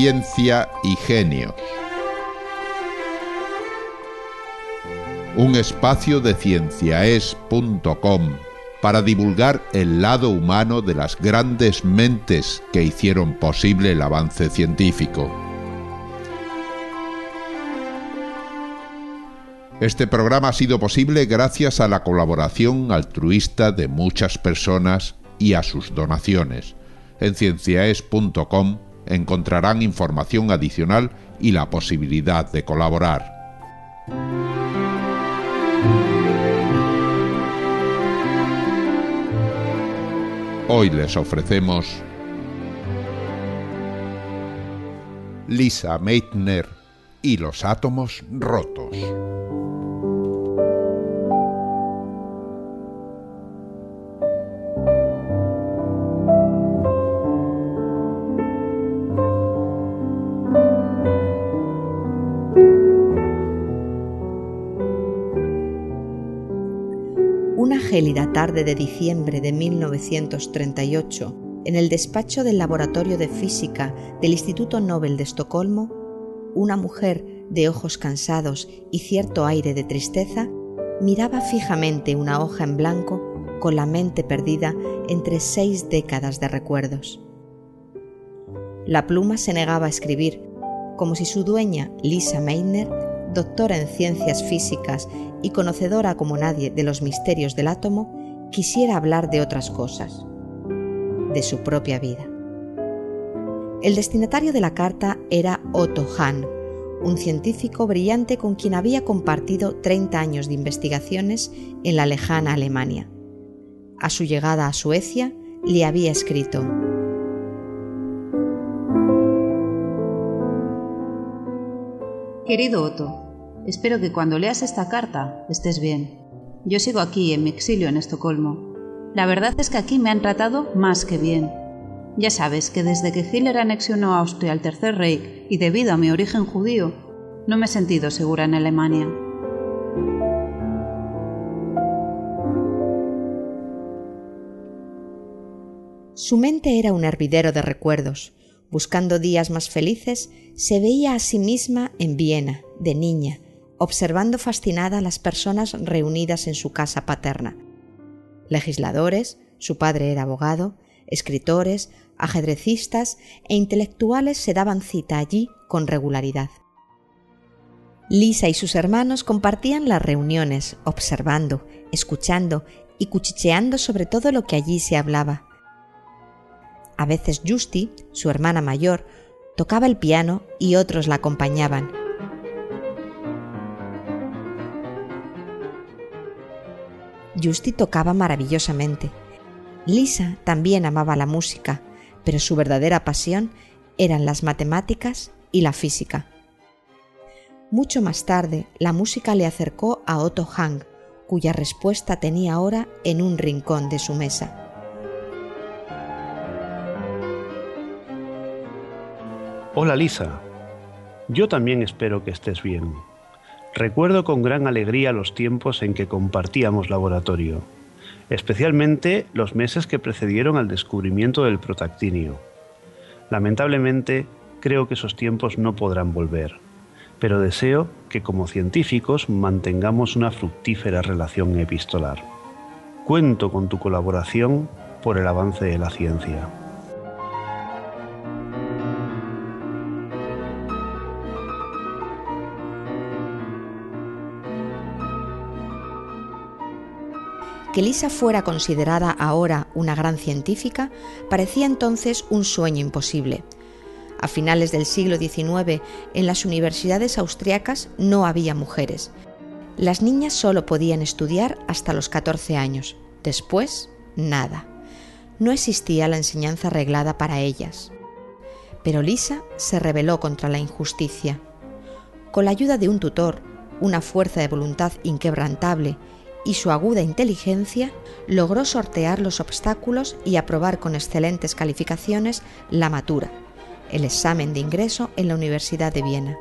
ciencia y genios. Un espacio de cienciaes.com para divulgar el lado humano de las grandes mentes que hicieron posible el avance científico. Este programa ha sido posible gracias a la colaboración altruista de muchas personas y a sus donaciones. En cienciaes.com encontrarán información adicional y la posibilidad de colaborar. Hoy les ofrecemos Lisa Meitner y los átomos rotos. Gélida tarde de diciembre de 1938, en el despacho del Laboratorio de Física del Instituto Nobel de Estocolmo, una mujer de ojos cansados y cierto aire de tristeza miraba fijamente una hoja en blanco con la mente perdida entre seis décadas de recuerdos. La pluma se negaba a escribir, como si su dueña, Lisa Meitner, doctora en ciencias físicas y conocedora como nadie de los misterios del átomo, quisiera hablar de otras cosas, de su propia vida. El destinatario de la carta era Otto Hahn, un científico brillante con quien había compartido 30 años de investigaciones en la lejana Alemania. A su llegada a Suecia le había escrito Querido Otto, Espero que cuando leas esta carta estés bien. Yo sigo aquí, en mi exilio en Estocolmo. La verdad es que aquí me han tratado más que bien. Ya sabes que desde que Hitler anexionó Austria al Tercer Reich y debido a mi origen judío, no me he sentido segura en Alemania. Su mente era un hervidero de recuerdos. Buscando días más felices, se veía a sí misma en Viena, de niña, observando fascinada a las personas reunidas en su casa paterna. Legisladores, su padre era abogado, escritores, ajedrecistas e intelectuales se daban cita allí con regularidad. Lisa y sus hermanos compartían las reuniones, observando, escuchando y cuchicheando sobre todo lo que allí se hablaba. A veces Justy, su hermana mayor, tocaba el piano y otros la acompañaban, Justy tocaba maravillosamente. Lisa también amaba la música, pero su verdadera pasión eran las matemáticas y la física. Mucho más tarde, la música le acercó a Otto Hang, cuya respuesta tenía ahora en un rincón de su mesa. Hola Lisa, yo también espero que estés bien. Recuerdo con gran alegría los tiempos en que compartíamos laboratorio, especialmente los meses que precedieron al descubrimiento del protactinio. Lamentablemente, creo que esos tiempos no podrán volver, pero deseo que como científicos mantengamos una fructífera relación epistolar. Cuento con tu colaboración por el avance de la ciencia. Que Lisa fuera considerada ahora una gran científica parecía entonces un sueño imposible. A finales del siglo XIX, en las universidades austriacas no había mujeres. Las niñas solo podían estudiar hasta los 14 años. Después, nada. No existía la enseñanza reglada para ellas. Pero Lisa se rebeló contra la injusticia. Con la ayuda de un tutor, una fuerza de voluntad inquebrantable y su aguda inteligencia logró sortear los obstáculos y aprobar con excelentes calificaciones la matura, el examen de ingreso en la Universidad de Viena.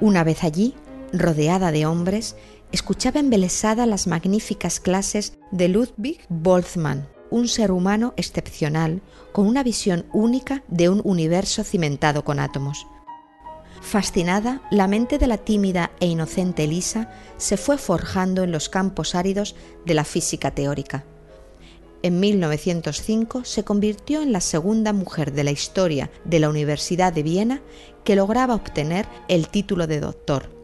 Una vez allí, rodeada de hombres, escuchaba embelesada las magníficas clases de Ludwig Boltzmann, un ser humano excepcional con una visión única de un universo cimentado con átomos. Fascinada, la mente de la tímida e inocente Elisa se fue forjando en los campos áridos de la física teórica. En 1905 se convirtió en la segunda mujer de la historia de la Universidad de Viena que lograba obtener el título de doctor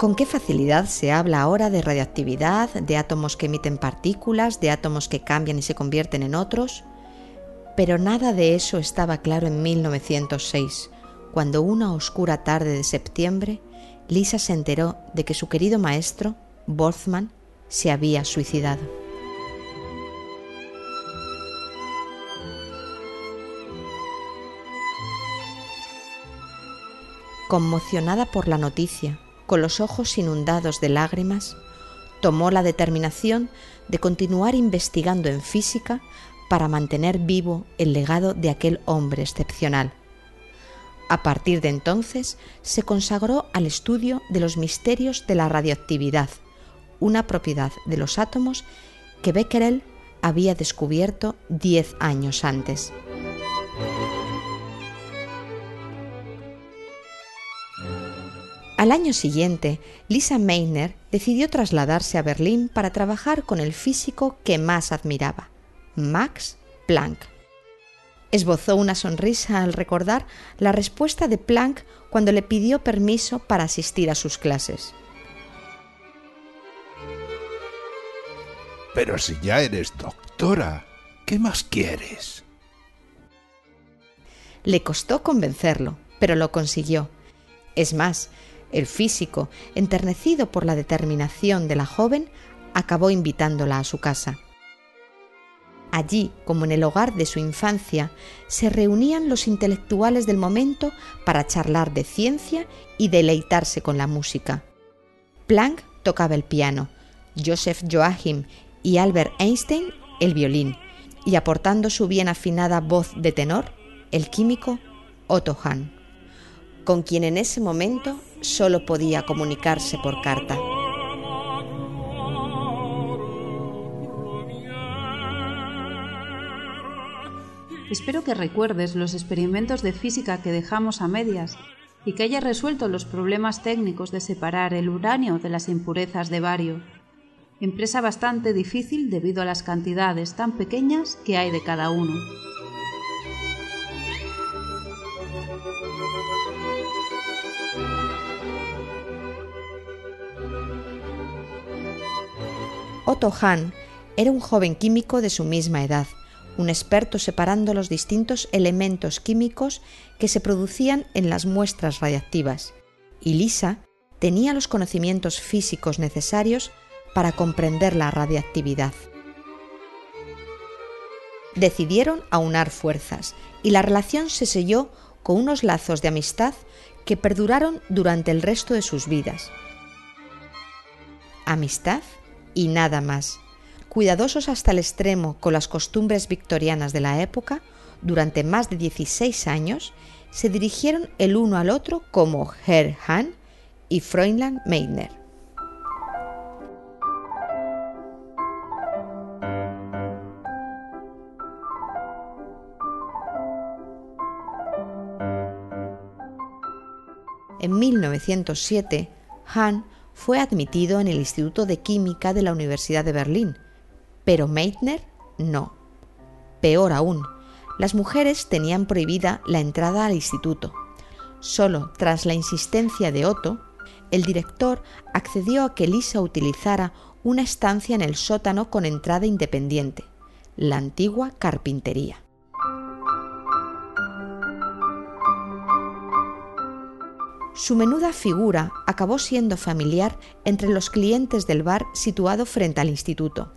Con qué facilidad se habla ahora de radioactividad, de átomos que emiten partículas, de átomos que cambian y se convierten en otros. Pero nada de eso estaba claro en 1906, cuando una oscura tarde de septiembre, Lisa se enteró de que su querido maestro, Boltzmann, se había suicidado. Conmocionada por la noticia, con los ojos inundados de lágrimas, tomó la determinación de continuar investigando en física para mantener vivo el legado de aquel hombre excepcional. A partir de entonces se consagró al estudio de los misterios de la radioactividad, una propiedad de los átomos que Becquerel había descubierto diez años antes. Al año siguiente, Lisa Meitner decidió trasladarse a Berlín para trabajar con el físico que más admiraba, Max Planck. Esbozó una sonrisa al recordar la respuesta de Planck cuando le pidió permiso para asistir a sus clases. Pero si ya eres doctora, ¿qué más quieres? Le costó convencerlo, pero lo consiguió. Es más, el físico, enternecido por la determinación de la joven, acabó invitándola a su casa. Allí, como en el hogar de su infancia, se reunían los intelectuales del momento para charlar de ciencia y deleitarse con la música. Planck tocaba el piano, Joseph Joachim y Albert Einstein el violín, y aportando su bien afinada voz de tenor, el químico Otto Hahn, con quien en ese momento solo podía comunicarse por carta. Espero que recuerdes los experimentos de física que dejamos a medias y que hayas resuelto los problemas técnicos de separar el uranio de las impurezas de bario, empresa bastante difícil debido a las cantidades tan pequeñas que hay de cada uno. Otto Hahn era un joven químico de su misma edad, un experto separando los distintos elementos químicos que se producían en las muestras radiactivas, y Lisa tenía los conocimientos físicos necesarios para comprender la radiactividad. Decidieron aunar fuerzas y la relación se selló con unos lazos de amistad que perduraron durante el resto de sus vidas. Amistad y nada más. Cuidadosos hasta el extremo con las costumbres victorianas de la época, durante más de 16 años, se dirigieron el uno al otro como Herr Hahn y Fräulein Meitner. En 1907, Hahn fue admitido en el Instituto de Química de la Universidad de Berlín, pero Meitner no. Peor aún, las mujeres tenían prohibida la entrada al instituto. Solo tras la insistencia de Otto, el director accedió a que Lisa utilizara una estancia en el sótano con entrada independiente, la antigua carpintería. Su menuda figura acabó siendo familiar entre los clientes del bar situado frente al instituto,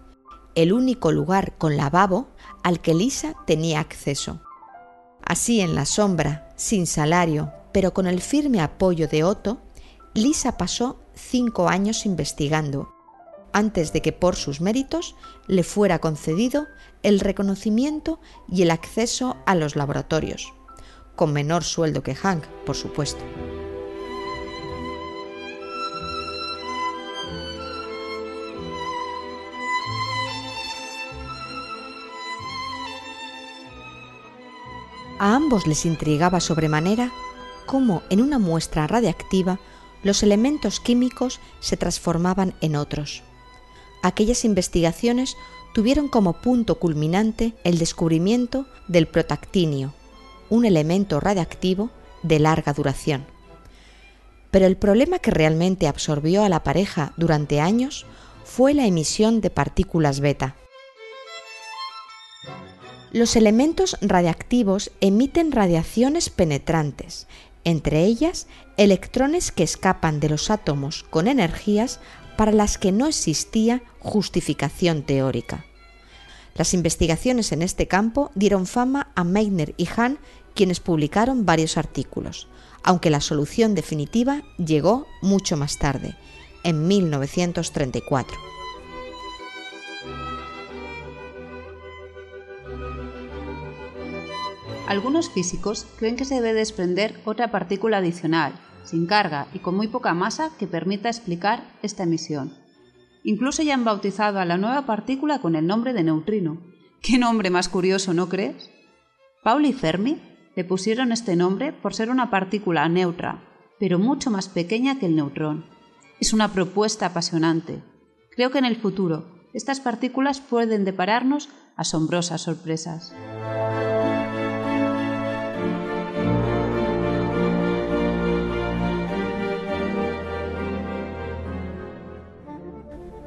el único lugar con lavabo al que Lisa tenía acceso. Así en la sombra, sin salario, pero con el firme apoyo de Otto, Lisa pasó cinco años investigando antes de que por sus méritos le fuera concedido el reconocimiento y el acceso a los laboratorios, con menor sueldo que Hank, por supuesto. A ambos les intrigaba sobremanera cómo en una muestra radiactiva los elementos químicos se transformaban en otros. Aquellas investigaciones tuvieron como punto culminante el descubrimiento del protactinio, un elemento radiactivo de larga duración. Pero el problema que realmente absorbió a la pareja durante años fue la emisión de partículas beta. Los elementos radiactivos emiten radiaciones penetrantes, entre ellas electrones que escapan de los átomos con energías para las que no existía justificación teórica. Las investigaciones en este campo dieron fama a Meitner y Hahn, quienes publicaron varios artículos, aunque la solución definitiva llegó mucho más tarde, en 1934. Algunos físicos creen que se debe desprender otra partícula adicional, sin carga y con muy poca masa que permita explicar esta emisión. Incluso ya han bautizado a la nueva partícula con el nombre de neutrino. ¿Qué nombre más curioso, no crees? Pauli y Fermi le pusieron este nombre por ser una partícula neutra, pero mucho más pequeña que el neutrón. Es una propuesta apasionante. Creo que en el futuro estas partículas pueden depararnos asombrosas sorpresas.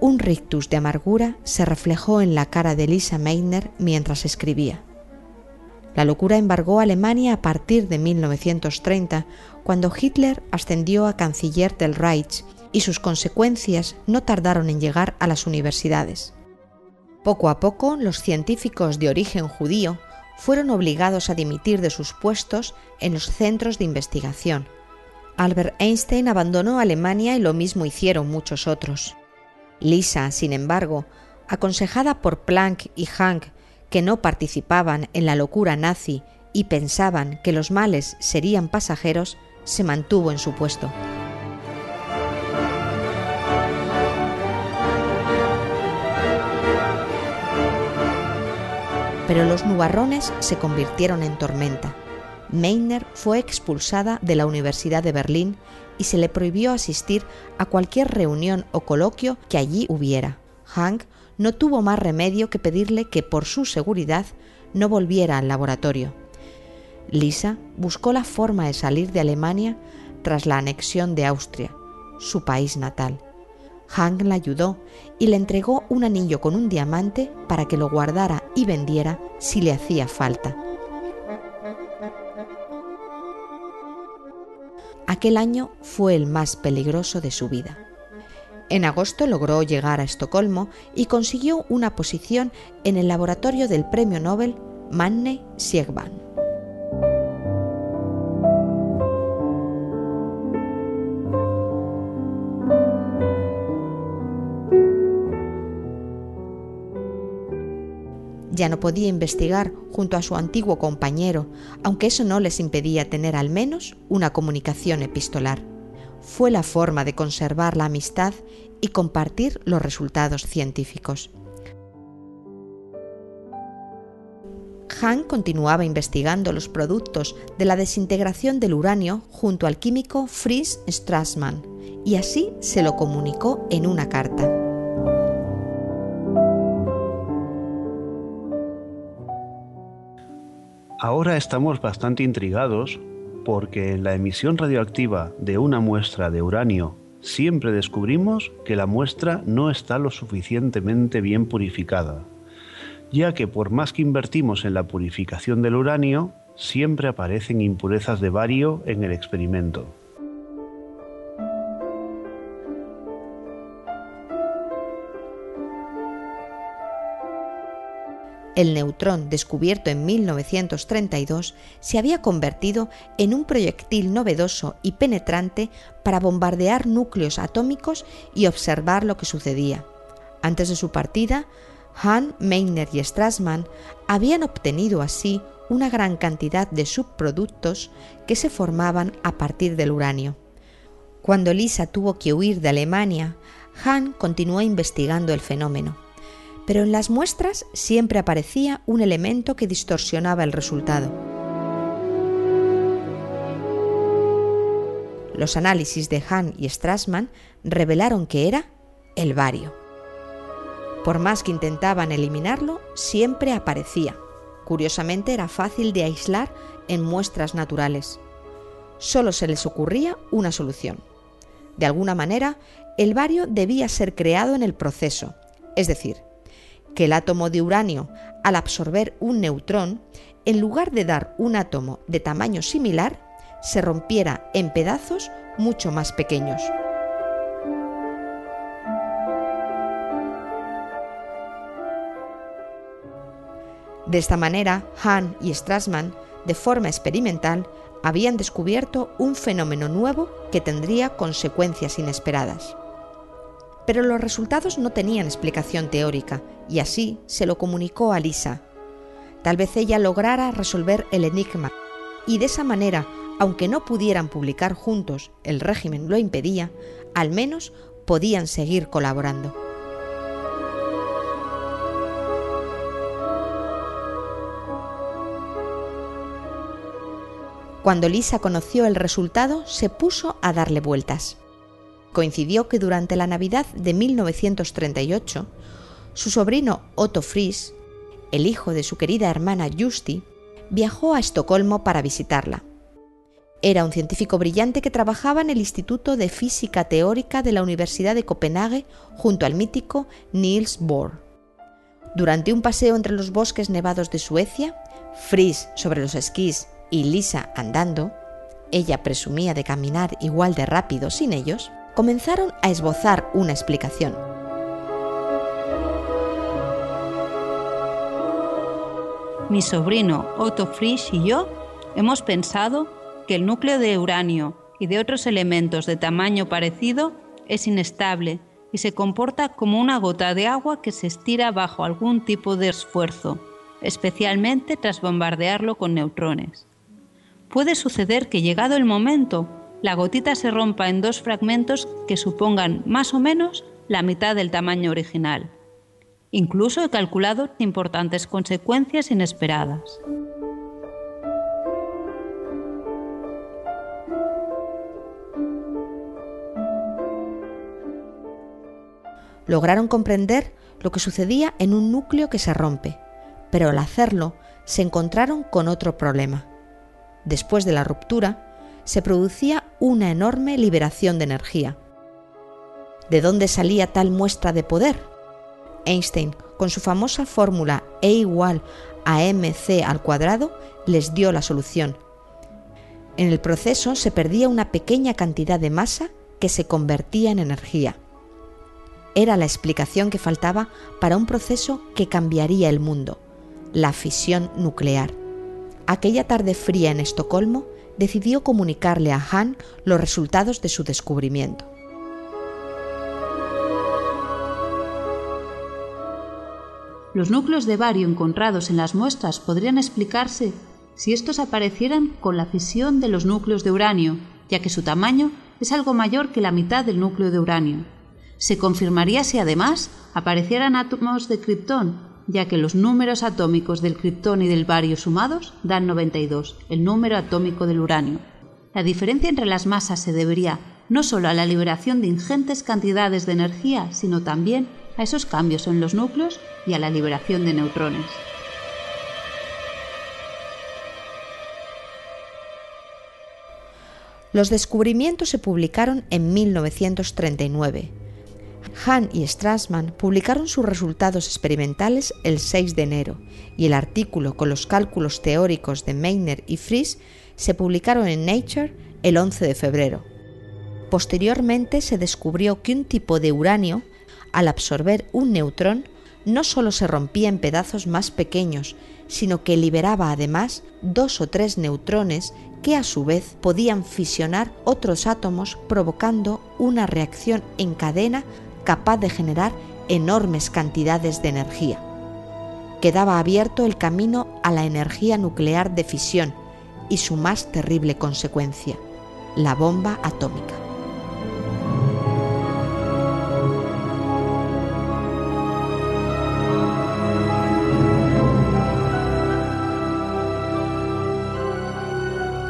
Un rictus de amargura se reflejó en la cara de Lisa Meitner mientras escribía. La locura embargó a Alemania a partir de 1930, cuando Hitler ascendió a canciller del Reich y sus consecuencias no tardaron en llegar a las universidades. Poco a poco, los científicos de origen judío fueron obligados a dimitir de sus puestos en los centros de investigación. Albert Einstein abandonó Alemania y lo mismo hicieron muchos otros. Lisa, sin embargo, aconsejada por Planck y Hank, que no participaban en la locura nazi y pensaban que los males serían pasajeros, se mantuvo en su puesto. Pero los nubarrones se convirtieron en tormenta. Meitner fue expulsada de la Universidad de Berlín y se le prohibió asistir a cualquier reunión o coloquio que allí hubiera. Hank no tuvo más remedio que pedirle que por su seguridad no volviera al laboratorio. Lisa buscó la forma de salir de Alemania tras la anexión de Austria, su país natal. Hank la ayudó y le entregó un anillo con un diamante para que lo guardara y vendiera si le hacía falta. Aquel año fue el más peligroso de su vida. En agosto logró llegar a Estocolmo y consiguió una posición en el laboratorio del premio Nobel Manne Siegban. Ya no podía investigar junto a su antiguo compañero, aunque eso no les impedía tener al menos una comunicación epistolar. Fue la forma de conservar la amistad y compartir los resultados científicos. Hahn continuaba investigando los productos de la desintegración del uranio junto al químico Fritz Strassmann y así se lo comunicó en una carta. Ahora estamos bastante intrigados porque en la emisión radioactiva de una muestra de uranio siempre descubrimos que la muestra no está lo suficientemente bien purificada, ya que por más que invertimos en la purificación del uranio, siempre aparecen impurezas de bario en el experimento. El neutrón descubierto en 1932 se había convertido en un proyectil novedoso y penetrante para bombardear núcleos atómicos y observar lo que sucedía. Antes de su partida, Hahn, Meitner y Strassmann habían obtenido así una gran cantidad de subproductos que se formaban a partir del uranio. Cuando Lisa tuvo que huir de Alemania, Hahn continuó investigando el fenómeno, pero en las muestras siempre aparecía un elemento que distorsionaba el resultado. Los análisis de Hahn y Strassmann revelaron que era el bario. Por más que intentaban eliminarlo, siempre aparecía. Curiosamente era fácil de aislar en muestras naturales. Solo se les ocurría una solución. De alguna manera, el bario debía ser creado en el proceso, es decir, que el átomo de uranio, al absorber un neutrón, en lugar de dar un átomo de tamaño similar, se rompiera en pedazos mucho más pequeños. De esta manera, Hahn y Strassmann, de forma experimental, habían descubierto un fenómeno nuevo que tendría consecuencias inesperadas. Pero los resultados no tenían explicación teórica y así se lo comunicó a Lisa. Tal vez ella lograra resolver el enigma y de esa manera, aunque no pudieran publicar juntos, el régimen lo impedía, al menos podían seguir colaborando. Cuando Lisa conoció el resultado, se puso a darle vueltas. Coincidió que durante la Navidad de 1938, su sobrino Otto Fries, el hijo de su querida hermana Justi, viajó a Estocolmo para visitarla. Era un científico brillante que trabajaba en el Instituto de Física Teórica de la Universidad de Copenhague junto al mítico Niels Bohr. Durante un paseo entre los bosques nevados de Suecia, Fries sobre los esquís y Lisa andando, ella presumía de caminar igual de rápido sin ellos, comenzaron a esbozar una explicación. Mi sobrino Otto Frisch y yo hemos pensado que el núcleo de uranio y de otros elementos de tamaño parecido es inestable y se comporta como una gota de agua que se estira bajo algún tipo de esfuerzo, especialmente tras bombardearlo con neutrones puede suceder que llegado el momento, la gotita se rompa en dos fragmentos que supongan más o menos la mitad del tamaño original. Incluso he calculado importantes consecuencias inesperadas. Lograron comprender lo que sucedía en un núcleo que se rompe, pero al hacerlo se encontraron con otro problema después de la ruptura, se producía una enorme liberación de energía. ¿De dónde salía tal muestra de poder? Einstein, con su famosa fórmula E igual a mc al cuadrado, les dio la solución. En el proceso se perdía una pequeña cantidad de masa que se convertía en energía. Era la explicación que faltaba para un proceso que cambiaría el mundo, la fisión nuclear aquella tarde fría en Estocolmo, decidió comunicarle a Hahn los resultados de su descubrimiento. Los núcleos de bario encontrados en las muestras podrían explicarse si estos aparecieran con la fisión de los núcleos de uranio, ya que su tamaño es algo mayor que la mitad del núcleo de uranio. Se confirmaría si además aparecieran átomos de criptón, ya que los números atómicos del criptón y del bario sumados dan 92, el número atómico del uranio. La diferencia entre las masas se debería no solo a la liberación de ingentes cantidades de energía, sino también a esos cambios en los núcleos y a la liberación de neutrones. Los descubrimientos se publicaron en 1939 Hahn y Strassmann publicaron sus resultados experimentales el 6 de enero y el artículo con los cálculos teóricos de Meitner y Fries se publicaron en Nature el 11 de febrero. Posteriormente se descubrió que un tipo de uranio, al absorber un neutrón, no solo se rompía en pedazos más pequeños, sino que liberaba además dos o tres neutrones que a su vez podían fisionar otros átomos provocando una reacción en cadena capaz de generar enormes cantidades de energía. Quedaba abierto el camino a la energía nuclear de fisión y su más terrible consecuencia, la bomba atómica.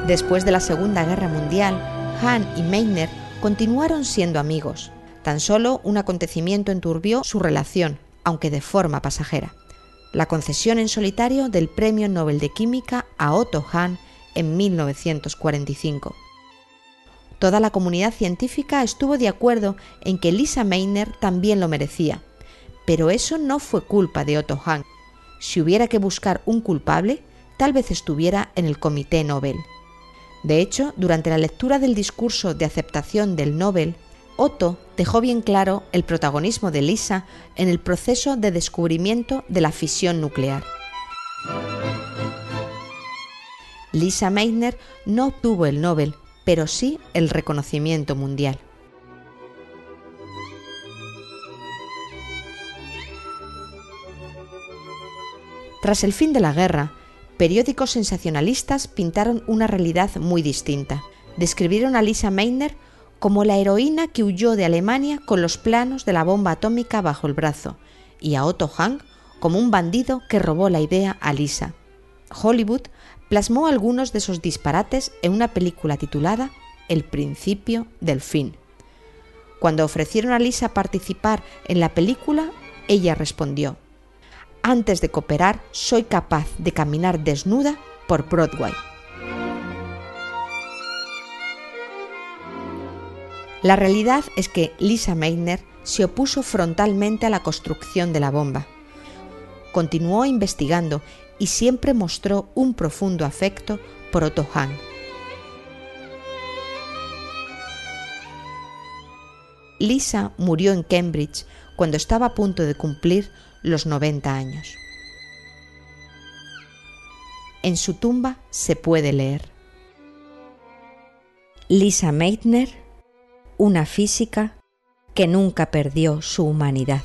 Después de la Segunda Guerra Mundial, Hahn y Meitner continuaron siendo amigos. Tan solo un acontecimiento enturbió su relación, aunque de forma pasajera. La concesión en solitario del Premio Nobel de Química a Otto Hahn en 1945. Toda la comunidad científica estuvo de acuerdo en que Lisa Meitner también lo merecía, pero eso no fue culpa de Otto Hahn. Si hubiera que buscar un culpable, tal vez estuviera en el Comité Nobel. De hecho, durante la lectura del discurso de aceptación del Nobel, Otto dejó bien claro el protagonismo de Lisa en el proceso de descubrimiento de la fisión nuclear. Lisa Meitner no obtuvo el Nobel, pero sí el reconocimiento mundial. Tras el fin de la guerra, periódicos sensacionalistas pintaron una realidad muy distinta. Describieron a Lisa Meitner como la heroína que huyó de Alemania con los planos de la bomba atómica bajo el brazo, y a Otto Hahn como un bandido que robó la idea a Lisa. Hollywood plasmó algunos de esos disparates en una película titulada El principio del fin. Cuando ofrecieron a Lisa participar en la película, ella respondió, antes de cooperar, soy capaz de caminar desnuda por Broadway. La realidad es que Lisa Meitner se opuso frontalmente a la construcción de la bomba. Continuó investigando y siempre mostró un profundo afecto por Otto Hahn. Lisa murió en Cambridge cuando estaba a punto de cumplir los 90 años. En su tumba se puede leer Lisa Meitner, una física que nunca perdió su humanidad.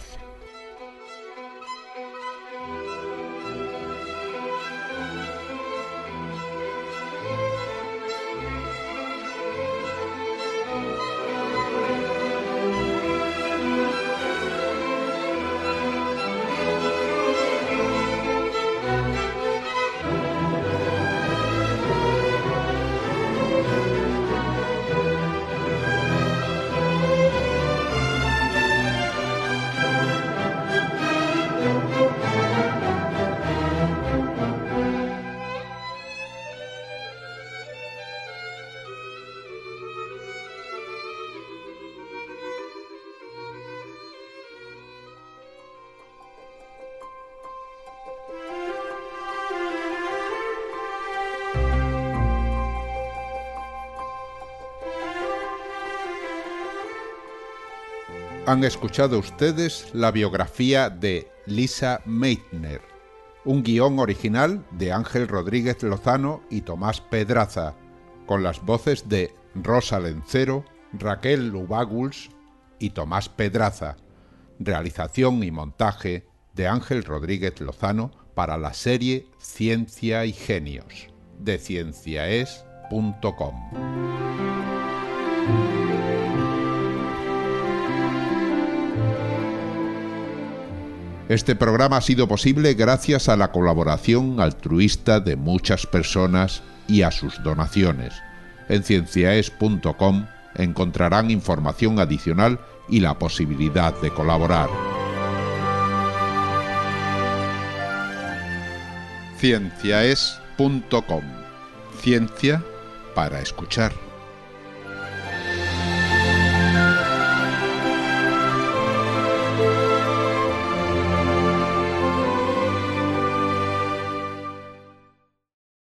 Han escuchado ustedes la biografía de Lisa Meitner, un guion original de Ángel Rodríguez Lozano y Tomás Pedraza, con las voces de Rosa Lencero, Raquel Lubaguls y Tomás Pedraza. Realización y montaje de Ángel Rodríguez Lozano para la serie Ciencia y Genios de cienciaes.com. Este programa ha sido posible gracias a la colaboración altruista de muchas personas y a sus donaciones. En cienciaes.com encontrarán información adicional y la posibilidad de colaborar. cienciaes.com Ciencia para escuchar.